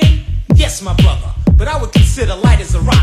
king? Yes, my brother, but I would consider light as a rock.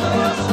Yes, yes.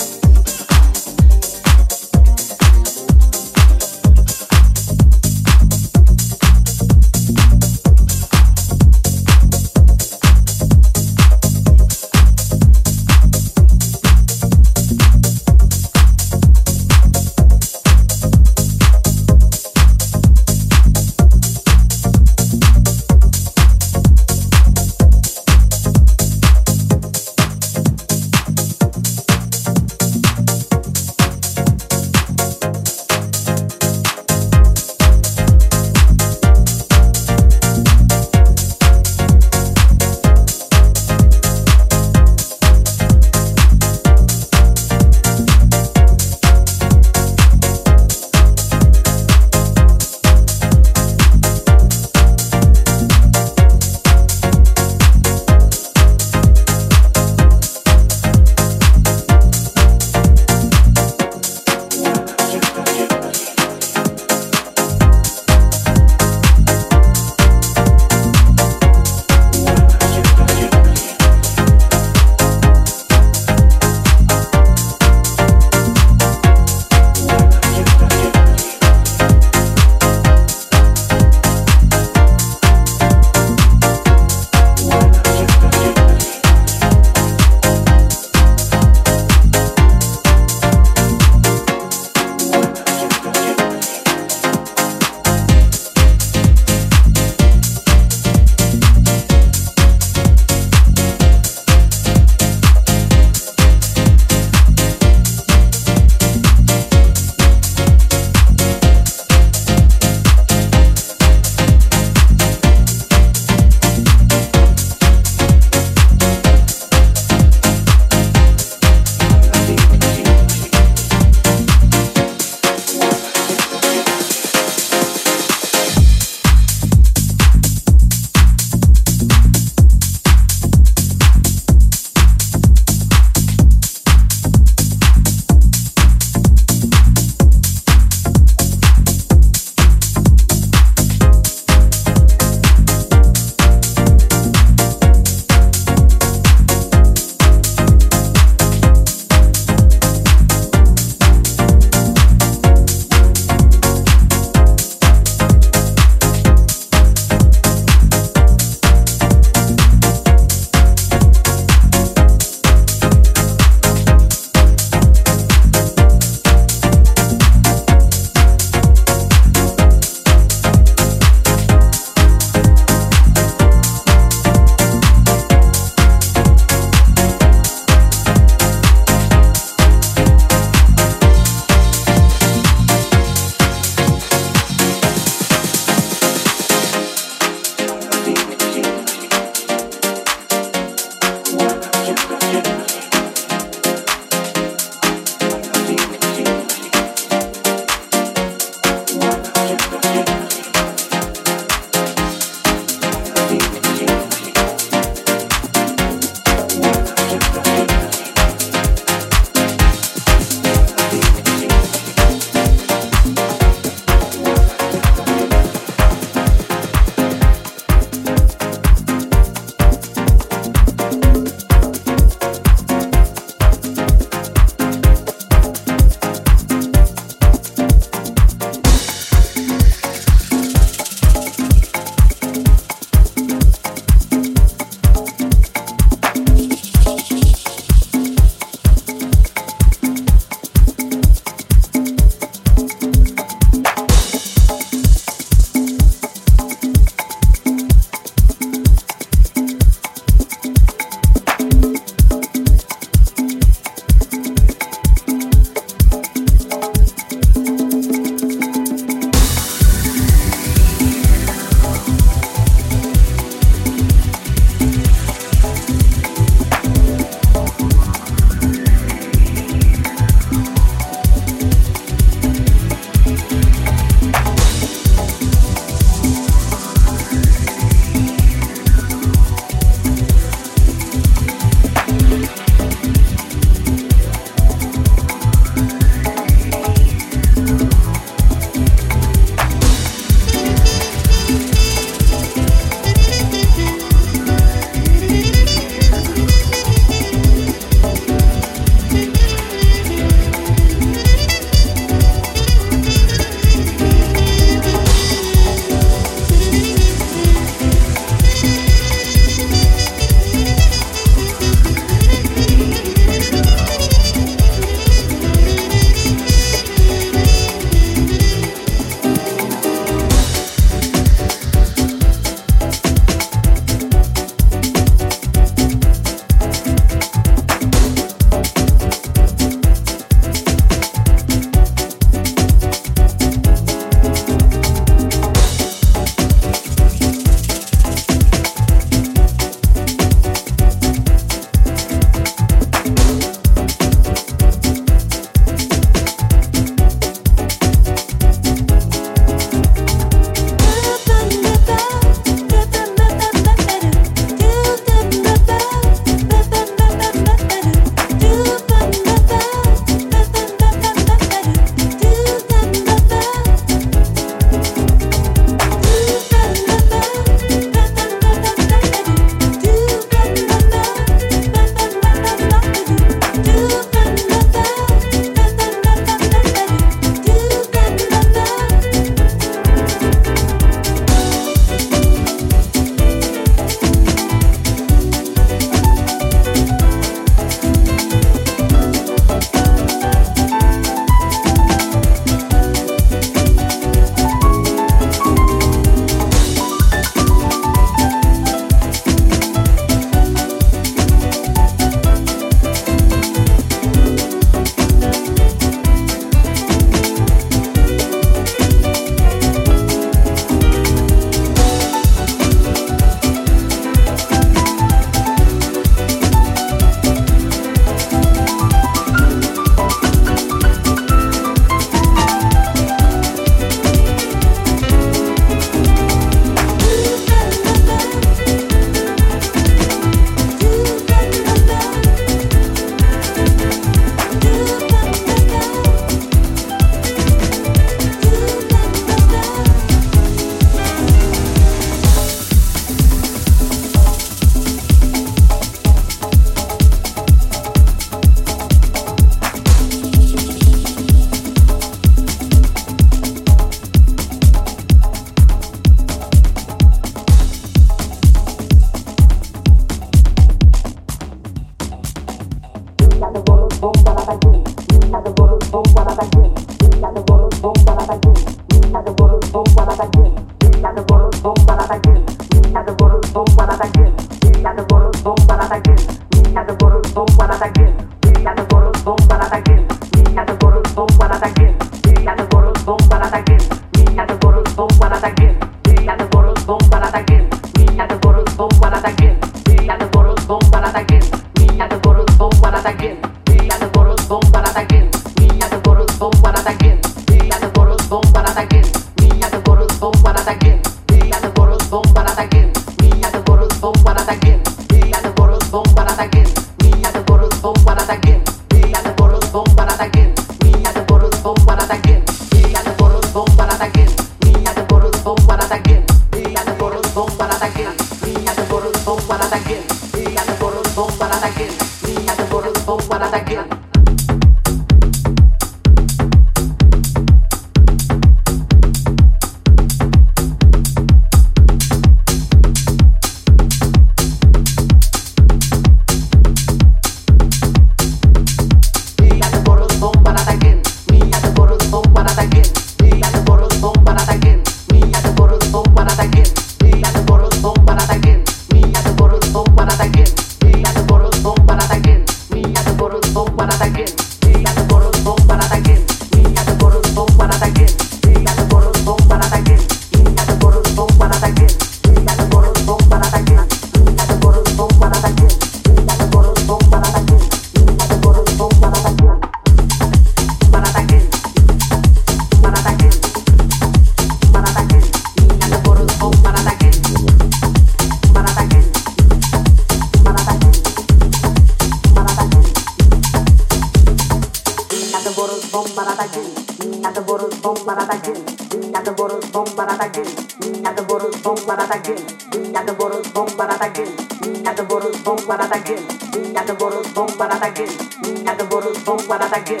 babatagin, nada boros bom babatagin,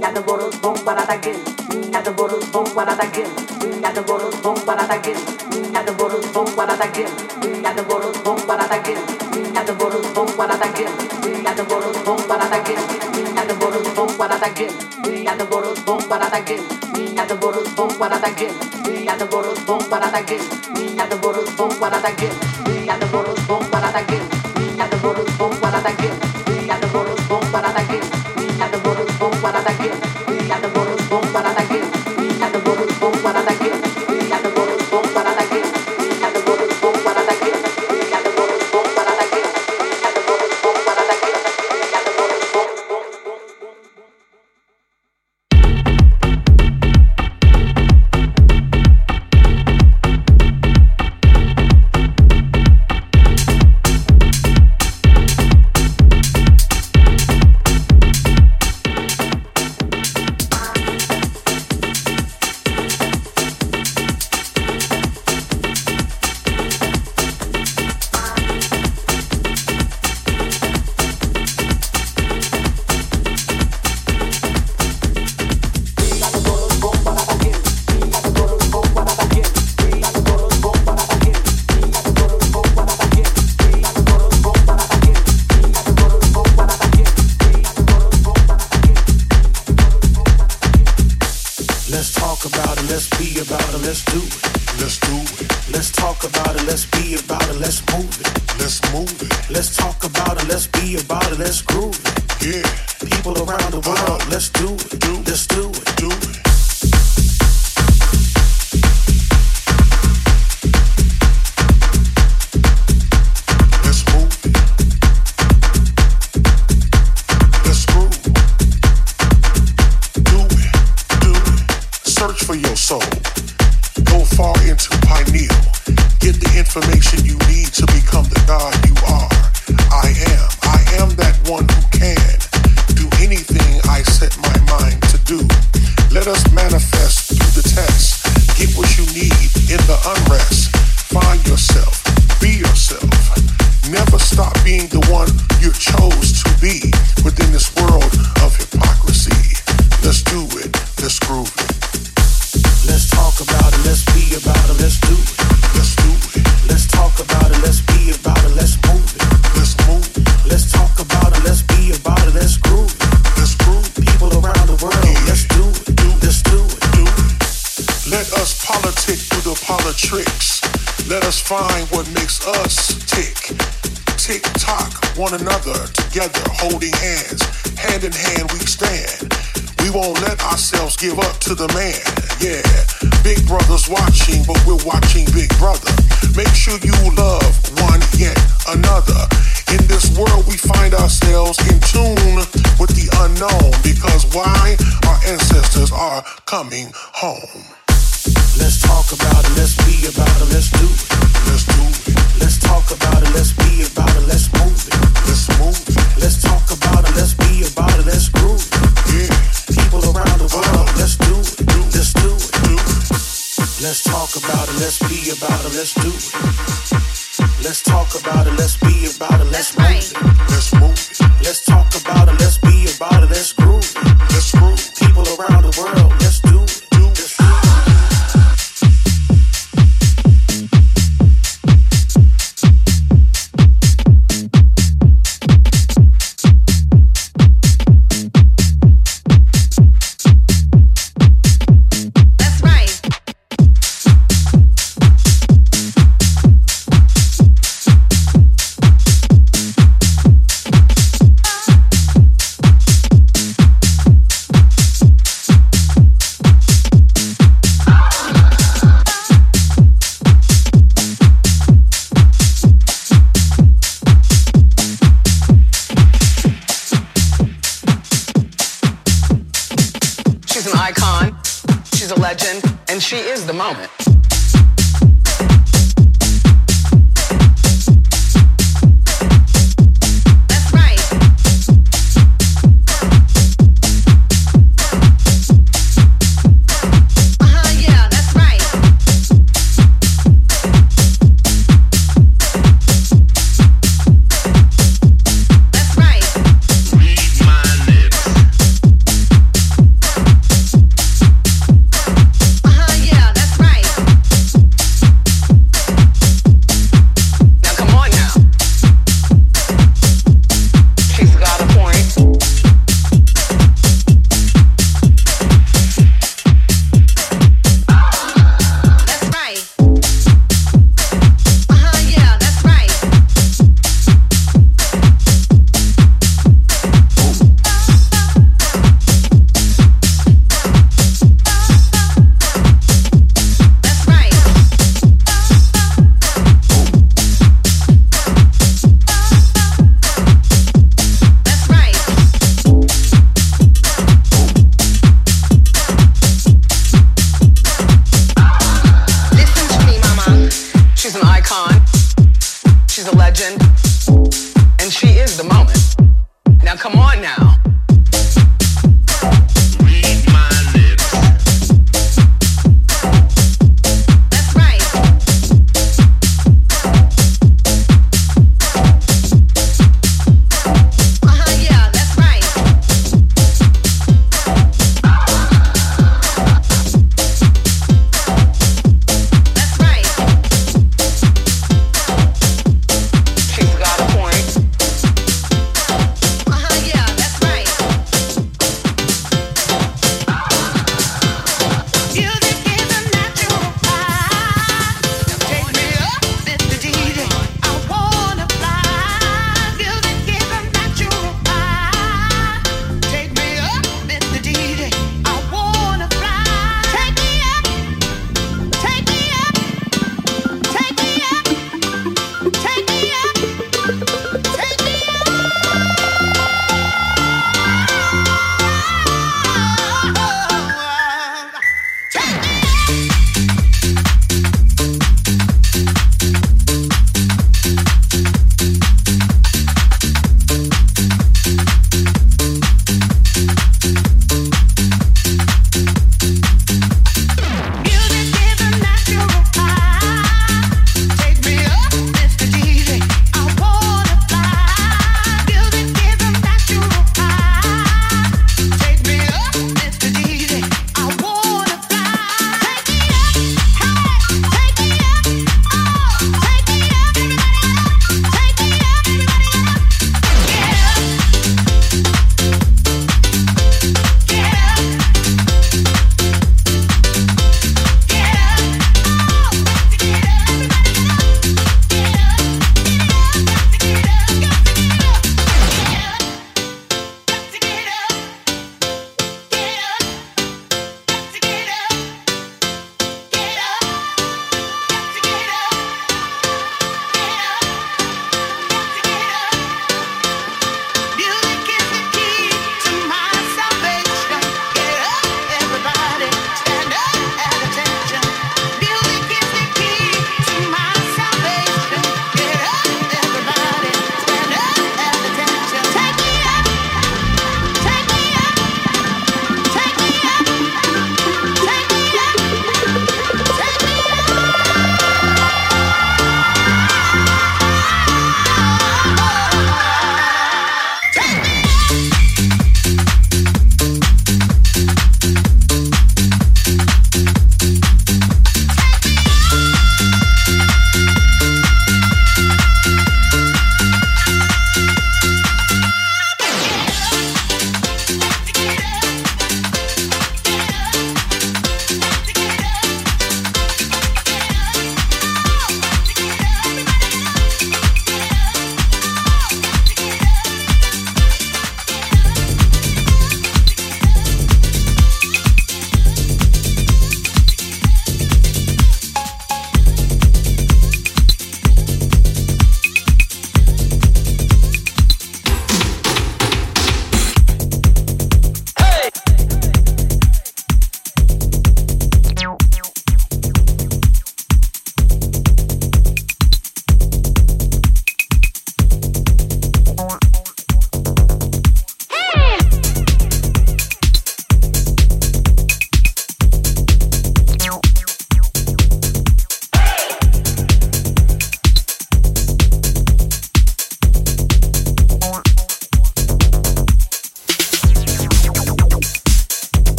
the boros bom babatagin, nada boros bom babatagin, nada boros bom babatagin, nada boros bom babatagin, nada boros bom babatagin, nada boros bom babatagin, nada boros bom babatagin, nada boros bom babatagin, nada boros bom the nada boros bom babatagin, nada boros bom babatagin, nada boros bom babatagin. ataque. watching, but we're watching Big Brother. Make sure you love one yet another. In this world, we find ourselves in tune with the unknown because why? Our ancestors are coming home. Let's talk about it, let's be about it, let's do it. Let's do about it, let's do it. Let's talk about it, let's be about it, let's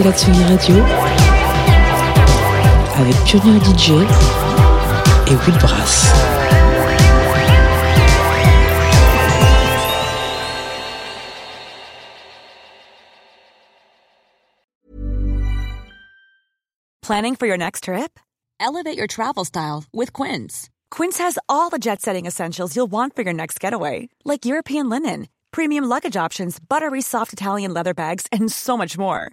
Écoutez la Tsugi Radio avec Pioneer DJ et Will Brass. Planning for your next trip? Elevate your travel style with Quince. Quince has all the jet setting essentials you'll want for your next getaway, like European linen, premium luggage options, buttery soft Italian leather bags, and so much more.